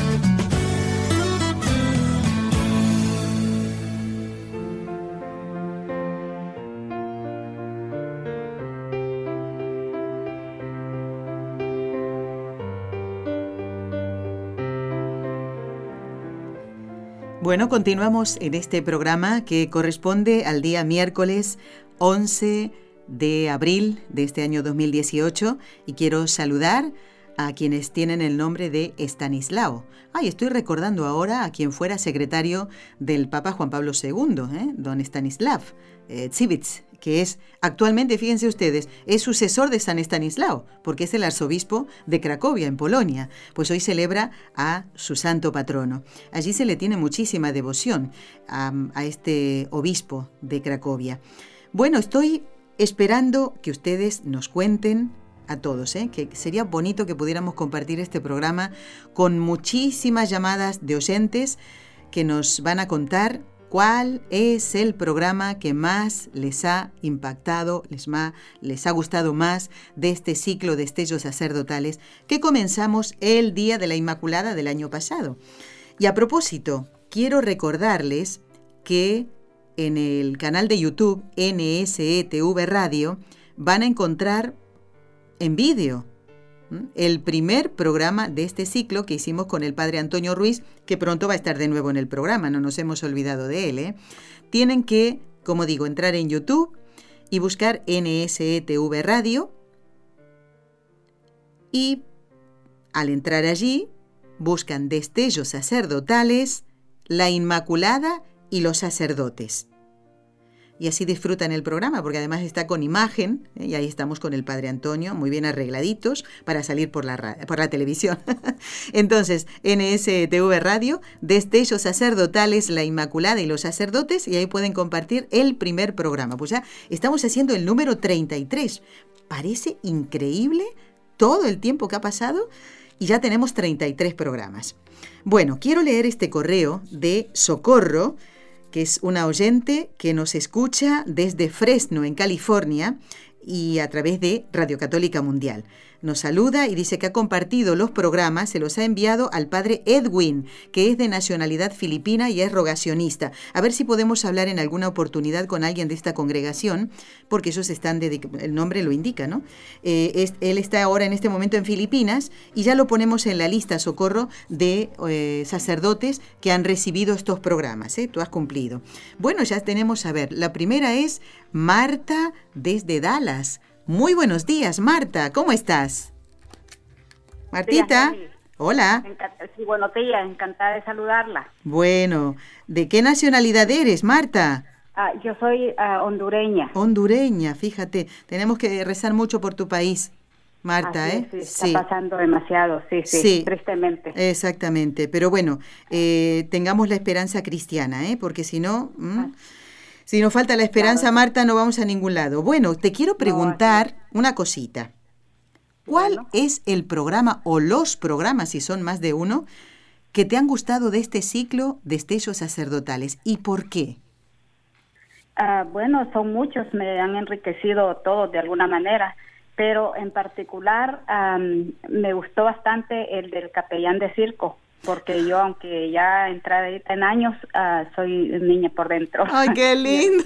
Bueno, continuamos en este programa que corresponde al día miércoles 11 de abril de este año 2018 y quiero saludar a quienes tienen el nombre de Estanislao. Ay, estoy recordando ahora a quien fuera secretario del Papa Juan Pablo II, ¿eh? don Stanislav eh, que es actualmente, fíjense ustedes, es sucesor de San Estanislao, porque es el arzobispo de Cracovia, en Polonia, pues hoy celebra a su santo patrono. Allí se le tiene muchísima devoción a, este obispo de Cracovia. Bueno, estoy esperando que ustedes nos cuenten a todos, ¿eh? que sería bonito que pudiéramos compartir este programa con muchísimas llamadas de oyentes que nos van a contar ¿Cuál es el programa que más les ha impactado, les, ha gustado más de este ciclo de estellos sacerdotales que comenzamos el Día de la Inmaculada del año pasado? Y a propósito, quiero recordarles que en el canal de YouTube NSETV Radio van a encontrar en vídeo el primer programa de este ciclo que hicimos con el padre Antonio Ruiz, que pronto va a estar de nuevo en el programa, no nos hemos olvidado de él. ¿eh? Tienen que, como digo, entrar en YouTube y buscar NSETV Radio y al entrar allí buscan destellos sacerdotales, la Inmaculada y los sacerdotes y así disfrutan el programa, porque además está con imagen, ¿eh? y ahí estamos con el Padre Antonio, muy bien arregladitos para salir por la, por la televisión. Entonces, NSTV Radio, Destellos Sacerdotales, La Inmaculada y los Sacerdotes, y ahí pueden compartir el primer programa. Pues ya estamos haciendo el número 33. Parece increíble todo el tiempo que ha pasado y ya tenemos 33 programas. Bueno, quiero leer este correo de Socorro, que es una oyente que nos escucha desde Fresno, en California, y a través de Radio Católica Mundial nos saluda y dice que ha compartido los programas, se los ha enviado al padre Edwin, que es de nacionalidad filipina y es rogacionista. A ver si podemos hablar en alguna oportunidad con alguien de esta congregación, porque ellos están, el nombre lo indica, ¿no? Eh, él está ahora en este momento en Filipinas y ya lo ponemos en la lista, socorro, de eh, sacerdotes que han recibido estos programas. ¿eh? Tú has cumplido. Bueno, ya tenemos, a ver, la primera es Marta desde Dallas. Muy buenos días, Marta. ¿Cómo estás? Martita. Hola. sí, buenos días. Encantada de saludarla. Bueno, ¿de qué nacionalidad eres, Marta? Ah, yo soy ah, hondureña. Hondureña, fíjate. Tenemos que rezar mucho por tu país. Marta, ¿eh? Sí, está pasando demasiado, sí, sí, tristemente. Exactamente, pero bueno, eh, tengamos la esperanza cristiana, ¿eh? Porque si no. Si nos falta la esperanza, Marta, no vamos a ningún lado. Bueno, te quiero preguntar una cosita. ¿Cuál es el programa o los programas, si son más de uno, que te han gustado de este ciclo de estellos sacerdotales y por qué? Ah, bueno, son muchos, me han enriquecido todos de alguna manera, pero en particular me gustó bastante el del capellán de circo porque yo, aunque ya entré en años, uh, soy niña por dentro. ¡Ay, qué lindo!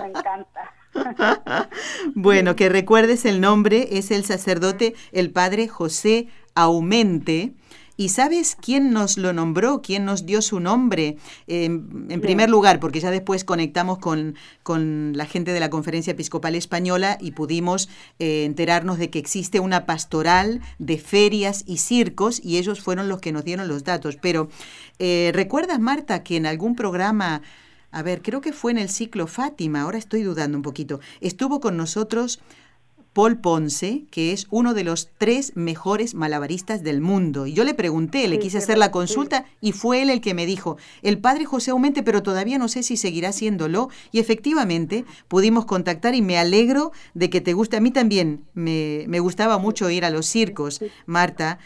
me encanta. bueno, que recuerdes el nombre, es el sacerdote, el padre José Aumente, ¿Y sabes quién nos lo nombró? ¿Quién nos dio su nombre? en primer lugar, porque ya después conectamos con, con, la gente de la Conferencia Episcopal Española y pudimos eh, enterarnos de que existe una pastoral de ferias y circos y ellos fueron los que nos dieron los datos. Pero, eh, ¿recuerdas, Marta, que en algún programa a ver, creo que fue en el ciclo Fátima, ahora estoy dudando un poquito. Estuvo con nosotros Paul Ponce, que es uno de los tres mejores malabaristas del mundo. Y yo le pregunté, le quise hacer la consulta y fue él el que me dijo, el padre José Aumente, pero todavía no sé si seguirá haciéndolo. Y efectivamente pudimos contactar y me alegro de que te guste. A mí también me, gustaba mucho ir a los circos, Marta,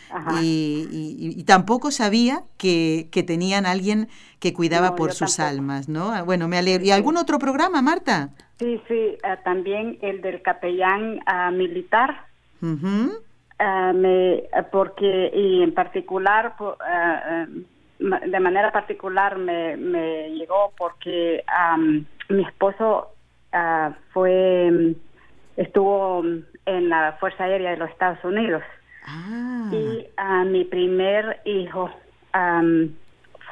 y, tampoco sabía que, que tenían alguien que cuidaba por sus almas, ¿no? Ah, bueno, me alegro. ¿Y algún otro programa, Marta? Sí, sí, ah, también el del capellán ah, militar. me, porque, y en particular, de manera particular me, me llegó porque mi esposo fue, estuvo en la Fuerza Aérea de los Estados Unidos. Y a mi primer hijo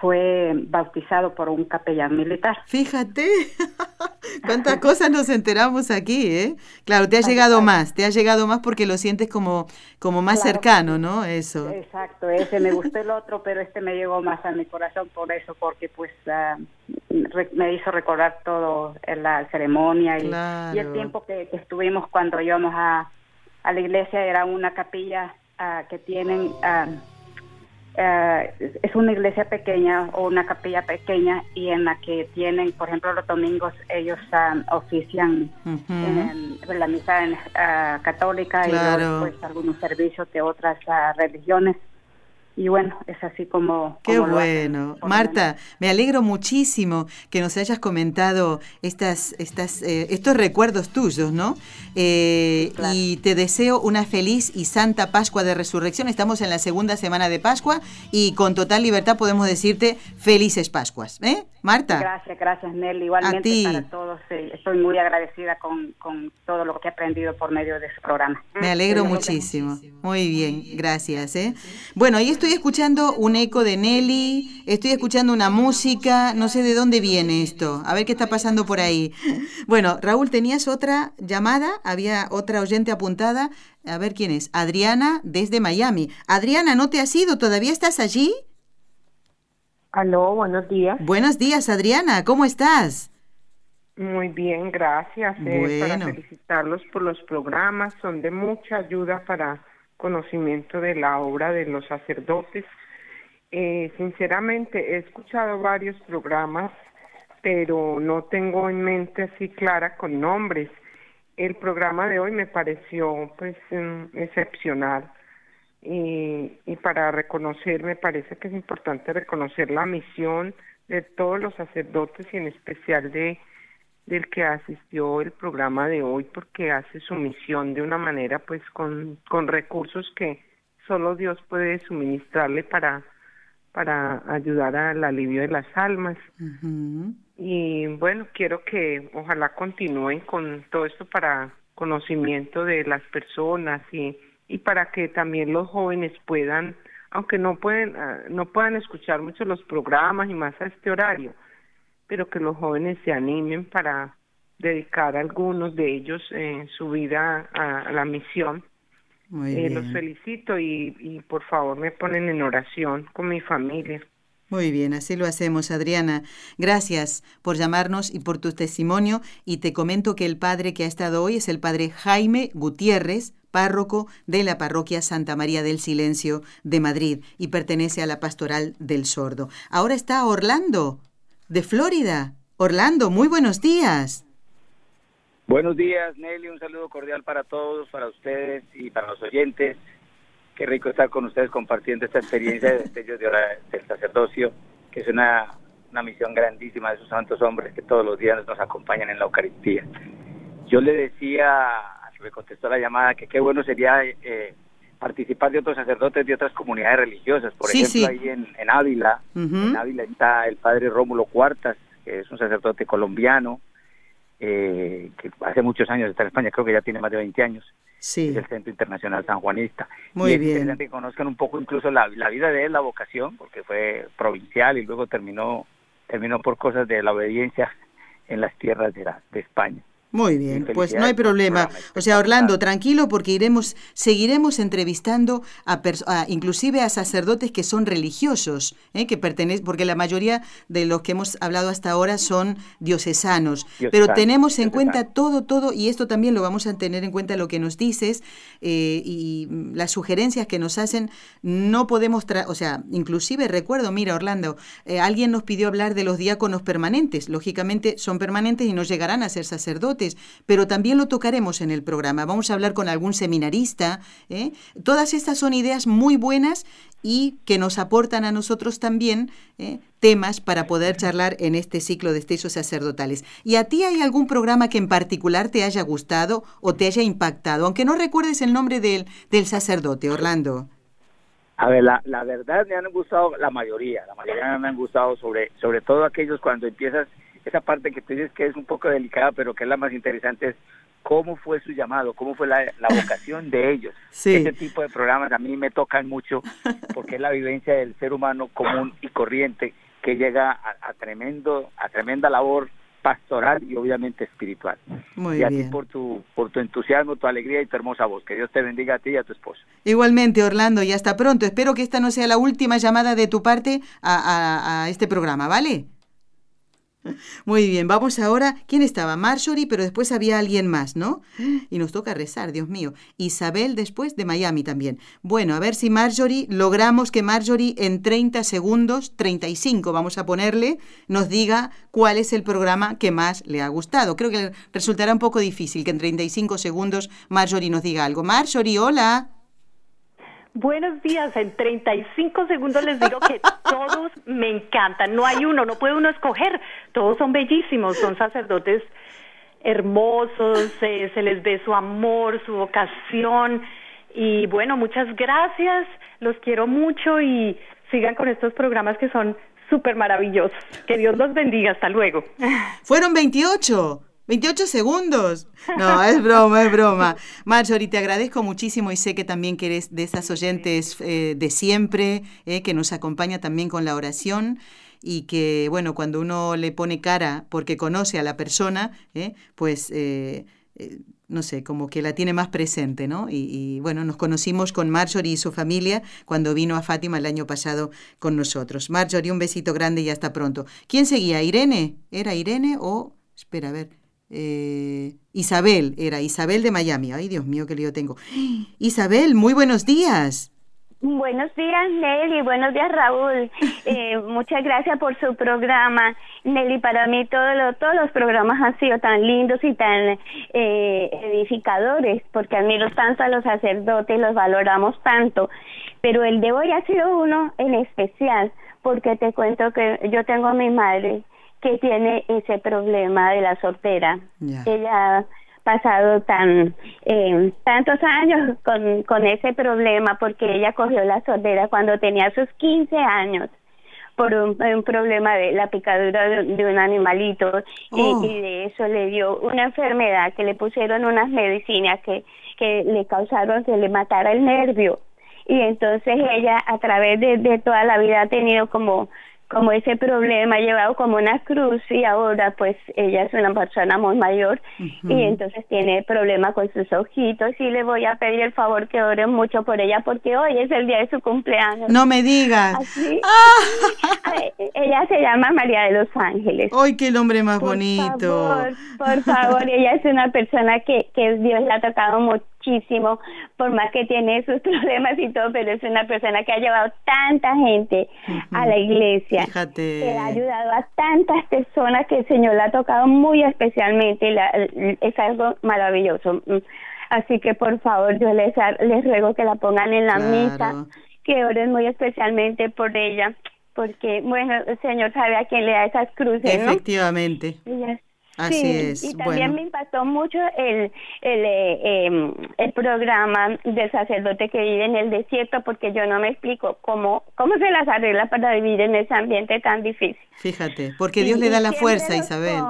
fue bautizado por un capellán militar. Fíjate, cuántas cosas nos enteramos aquí, ¿eh? Claro, te ha llegado más, te ha llegado más porque lo sientes como, como más cercano, ¿no? Eso. Exacto, ese me gustó el otro, pero este me llegó más a mi corazón por eso, porque pues me hizo recordar todo en la ceremonia y, el tiempo que, estuvimos cuando íbamos a, a la iglesia, era una capilla ah, que tienen... Ah, eh, es una iglesia pequeña o una capilla pequeña y en la que tienen, por ejemplo, los domingos ellos um, ofician en, la misa uh, católica y luego, pues, algunos servicios de otras uh, religiones y bueno, es así como... Qué bueno. Marta, me alegro muchísimo que nos hayas comentado estas, estas, eh, estos recuerdos tuyos, ¿no? Eh, y te deseo una feliz y santa Pascua de Resurrección. Estamos en la segunda semana de Pascua y con total libertad podemos decirte felices Pascuas. ¿eh? Marta. Gracias, gracias Nelly. Igualmente para todos. estoy muy agradecida con, con, todo lo que he aprendido por medio de su programa. Me alegro muchísimo. Muy bien, gracias. ¿eh? Bueno, y estoy escuchando un eco de Nelly, estoy escuchando una música, no sé de dónde viene esto. A ver qué está pasando por ahí. Bueno, Raúl, tenías otra llamada, había otra oyente apuntada. A ver quién es. Adriana desde Miami. Adriana, ¿no te has ido? ¿Todavía estás allí? Aló, buenos días. Buenos días, Adriana, ¿cómo estás? Muy bien, gracias. Eh, para felicitarlos por los programas, son de mucha ayuda para conocimiento de la obra de los sacerdotes. Eh, sinceramente, he escuchado varios programas, pero no tengo en mente así clara con nombres. El programa de hoy me pareció pues mm, excepcional y, y para reconocer, me parece que es importante reconocer la misión de todos los sacerdotes y en especial de del que asistió el programa de hoy porque hace su misión de una manera pues con, con recursos que solo Dios puede suministrarle para para ayudar al alivio de las almas. Y bueno, quiero que ojalá continúen con todo esto para conocimiento de las personas y y para que también los jóvenes puedan, aunque no pueden, ah, no puedan escuchar mucho los programas y más a este horario, pero que los jóvenes se animen para dedicar algunos de ellos en su vida a, la misión. Eh, los felicito y, y por favor me ponen en oración con mi familia. Muy bien, así lo hacemos, Adriana. Gracias por llamarnos y por tu testimonio. Y te comento que el padre que ha estado hoy es el padre Jaime Gutiérrez, párroco de la parroquia Santa María del Silencio de Madrid y pertenece a la pastoral del sordo. Ahora está Orlando, de Florida. Orlando, muy buenos días. Buenos días, Nelly. Un saludo cordial para todos, para ustedes y para los oyentes. Qué rico estar con ustedes compartiendo esta experiencia de destellos de hora del sacerdocio, que es una, una misión grandísima de esos santos hombres que todos los días nos acompañan en la Eucaristía. Yo le decía me contestó la llamada, que qué bueno sería eh, participar de otros sacerdotes de otras comunidades religiosas. Por ejemplo, ahí en, Ávila, en Ávila está el padre Rómulo Cuartas, que es un sacerdote colombiano. eh, que hace muchos años está en España, creo que ya tiene más de 20 años. Sí. Es el Centro Internacional San Juanista. Muy y bien. que conozcan un poco incluso la, la vida de él, la vocación, porque fue provincial y luego terminó, terminó por cosas de la obediencia en las tierras de, la, de España. Muy bien, pues no hay problema. O sea, Orlando, tranquilo porque iremos, seguiremos entrevistando a, inclusive a sacerdotes que son religiosos, ¿eh? que pertenecen, porque la mayoría de los que hemos hablado hasta ahora son diocesanos. Pero tenemos en cuenta todo, todo, y esto también lo vamos a tener en cuenta lo que nos dices eh, y las sugerencias que nos hacen. No podemos, o sea, inclusive recuerdo, mira, Orlando, eh, alguien nos pidió hablar de los diáconos permanentes. Lógicamente son permanentes y no llegarán a ser sacerdotes pero también lo tocaremos en el programa. Vamos a hablar con algún seminarista. ¿eh? Todas estas son ideas muy buenas y que nos aportan a nosotros también ¿eh? temas para poder charlar en este ciclo de estudios sacerdotales. ¿Y a ti hay algún programa que en particular te haya gustado o te haya impactado? Aunque no recuerdes el nombre del, del sacerdote, Orlando. A ver, la, la verdad me han gustado la mayoría, la mayoría me han gustado sobre, sobre todo aquellos cuando empiezas esa parte que tú dices que es un poco delicada, pero que es la más interesante, es cómo fue su llamado, cómo fue la, vocación de ellos. Ese tipo de programas a mí me tocan mucho porque es la vivencia del ser humano común y corriente que llega a, tremendo, a tremenda labor pastoral y obviamente espiritual. Muy y a ti por tu, por tu entusiasmo, tu alegría y tu hermosa voz. Que Dios te bendiga a ti y a tu esposo. Igualmente, Orlando, y hasta pronto. Espero que esta no sea la última llamada de tu parte a este programa, ¿vale? Muy bien, vamos ahora. ¿Quién estaba? Marjorie, pero después había alguien más, ¿no? Y nos toca rezar, Dios mío. Isabel después de Miami también. Bueno, a ver si Marjorie, logramos que Marjorie en 30 segundos, 35 vamos a ponerle, nos diga cuál es el programa que más le ha gustado. Creo que resultará un poco difícil que en 35 segundos Marjorie nos diga algo. Marjorie, hola. Buenos días, en 35 segundos les digo que todos me encantan, no hay uno, no puede uno escoger, todos son bellísimos, son sacerdotes hermosos, se les ve su amor, su vocación y bueno, muchas gracias, los quiero mucho y sigan con estos programas que son súper maravillosos. Que Dios los bendiga, hasta luego. Fueron 28. 28 segundos. No, es broma, es broma. Marjorie, te agradezco muchísimo y sé que también que eres de esas oyentes eh, de siempre, eh, que nos acompaña también con la oración y que, bueno, cuando uno le pone cara porque conoce a la persona, eh, pues, no sé, como que la tiene más presente, ¿no? Y, y, bueno, nos conocimos con Marjorie y su familia cuando vino a Fátima el año pasado con nosotros. Marjorie, un besito grande y hasta pronto. ¿Quién seguía? ¿Irene? ¿Era Irene o...? Espera, a ver. Eh, Isabel, era Isabel de Miami. Ay, Dios mío, qué lío tengo. Isabel, muy buenos días. Buenos días, Nelly. Buenos días, Raúl. Eh, muchas gracias por su programa. Nelly, para mí todos los programas han sido tan lindos y tan eh, edificadores, porque admiro tanto a los sacerdotes, los valoramos tanto. Pero el de hoy ha sido uno en especial, porque te cuento que yo tengo a mi madre que tiene ese problema de la soltera. Ella ha pasado tan eh, tantos años con, con ese problema porque ella cogió la soltera cuando tenía sus 15 años por un, problema de la picadura de, un animalito oh. y, de eso le dio una enfermedad que le pusieron unas medicinas que, que le causaron que le matara el nervio y entonces ella a través de, de toda la vida ha tenido como como ese problema ha llevado como una cruz y ahora pues ella es una persona muy mayor y entonces tiene problema con sus ojitos y le voy a pedir el favor que oren mucho por ella porque hoy es el día de su cumpleaños. No me digas. Así, ah. ella se llama María de los Ángeles. ¡Ay, qué nombre más bonito! Favor, por favor, ella es una persona que, que Dios le ha tocado mucho muchísimo, por más que tiene sus problemas y todo, pero es una persona que ha llevado tanta gente a la iglesia, Fíjate. que ha ayudado a tantas personas que el Señor le ha tocado muy especialmente, es algo maravilloso. Así que por favor yo les, les ruego que la pongan en la misa, que oren muy especialmente por ella porque, bueno, el Señor sabe a quién le da esas cruces, Efectivamente. Así es. Y también me impactó mucho el, el, eh, em, el programa del sacerdote que vive en el desierto, porque yo no me explico cómo, cómo se las arregla para vivir en ese ambiente tan difícil. Fíjate, porque Dios le da la fuerza, Isabel.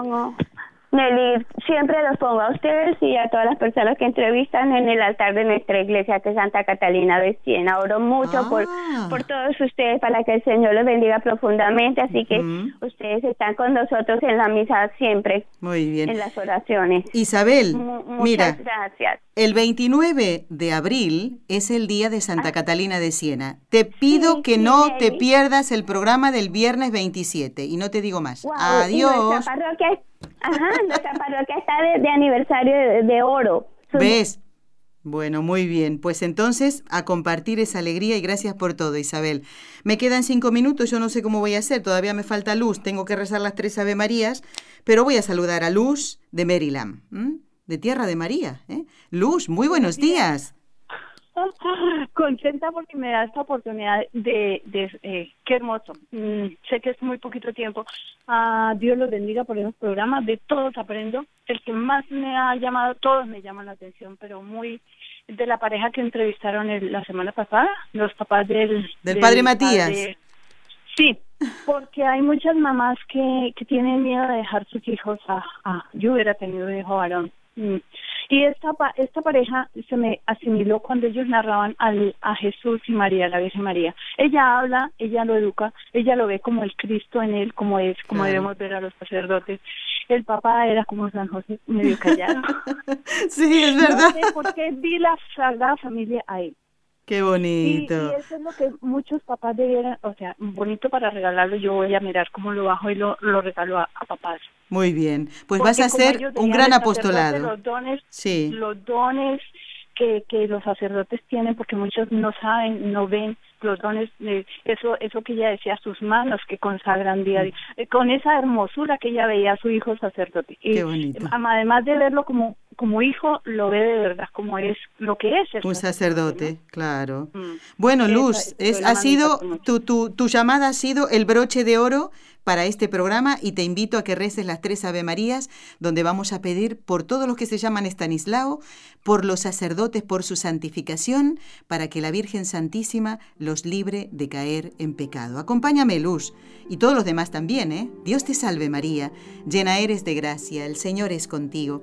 Nelly, siempre los pongo a ustedes y a todas las personas que entrevistan en el altar de nuestra iglesia que es Santa Catalina de Siena. Oro mucho por, ah. por todos ustedes para que el Señor los bendiga profundamente, así que ustedes están con nosotros en la misa siempre. Muy bien. En las oraciones. Isabel, mira. Gracias. El 29 de abril es el día de Santa ah. Catalina de Siena. Te pido que no te pierdas el programa del viernes 27 y no te digo más. Adiós. Ajá, nuestra parroquia está de, aniversario de, oro. ¿Ves? Bueno, muy bien. Pues entonces, a compartir esa alegría y gracias por todo, Isabel. Me quedan cinco minutos, yo no sé cómo voy a hacer, todavía me falta luz, tengo que rezar las tres Ave Marías, pero voy a saludar a Luz de Maryland, de Tierra de María. ¿eh? Luz, muy buenos días. contenta porque me da esta oportunidad de, de eh, qué hermoso. Mm, sé que es muy poquito tiempo. Ah, Dios los bendiga por esos programas. De todos aprendo. El que más me ha llamado, todos me llaman la atención, pero muy de la pareja que entrevistaron la semana pasada, los papás del... Del, padre Matías. sí, porque hay muchas mamás que, que tienen miedo de dejar sus hijos a... a yo hubiera tenido un hijo varón. Y esta, esta pareja se me asimiló cuando ellos narraban al, a Jesús y María, la Virgen María. Ella habla, ella lo educa, ella lo ve como el Cristo en él, como es, como debemos ver a los sacerdotes. El papá era como San José, medio callado. sí, es verdad. No sé por qué vi la Sagrada Familia ahí. Qué bonito. Y, eso es lo que muchos papás debieran, o sea, bonito para regalarlo. Yo voy a mirar cómo lo bajo y lo, lo regalo a, papás. Muy bien. Pues vas a hacer un gran apostolado. Los dones, sí. los dones que, que los sacerdotes tienen, porque muchos no saben, no ven los dones, de eso, eso que ella decía, sus manos que consagran día a día, eh, con esa hermosura que ella veía a su hijo sacerdote. Qué bonito. Además de verlo como como hijo lo ve de verdad como es lo que es. Un sacerdote, claro. Mm. Bueno, Luz, es, ha sido tu, tu, tu llamada ha sido el broche de oro para este programa y te invito a que reces las tres Ave Marías, donde vamos a pedir por todos los que se llaman Estanislao, por los sacerdotes, por su santificación, para que la Virgen Santísima los libre de caer en pecado. Acompáñame, Luz, y todos los demás también, ¿eh? Dios te salve María, llena eres de gracia, el Señor es contigo.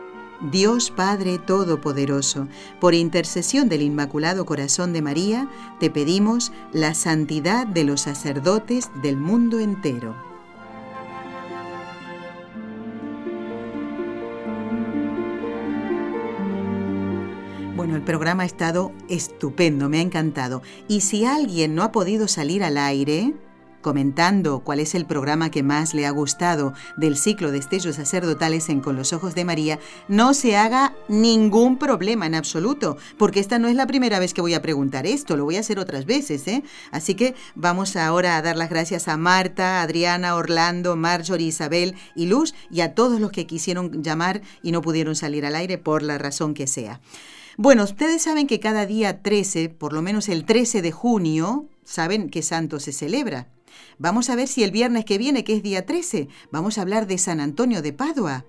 Dios Padre Todopoderoso, por intercesión del Inmaculado Corazón de María, te pedimos la santidad de los sacerdotes del mundo entero. Bueno, el programa ha estado estupendo, me ha encantado. Y si alguien no ha podido salir al aire, comentando cuál es el programa que más le ha gustado del ciclo de estellos sacerdotales en Con los Ojos de María, no se haga ningún problema en absoluto, porque esta no es la primera vez que voy a preguntar esto, lo voy a hacer otras veces. ¿eh? Así que vamos ahora a dar las gracias a Marta, Adriana, Orlando, Marjorie, Isabel y Luz y a todos los que quisieron llamar y no pudieron salir al aire por la razón que sea. Bueno, ustedes saben que cada día 13, por lo menos el 13 de junio, saben qué santo se celebra. Vamos a ver si el viernes que viene, que es día 13, vamos a hablar de San Antonio de Padua.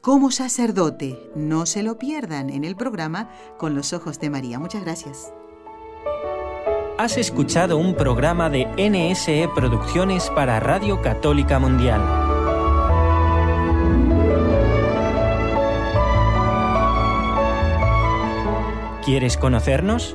Como sacerdote, no se lo pierdan en el programa Con los Ojos de María. Muchas gracias. Has escuchado un programa de NSE Producciones para Radio Católica Mundial. ¿Quieres conocernos?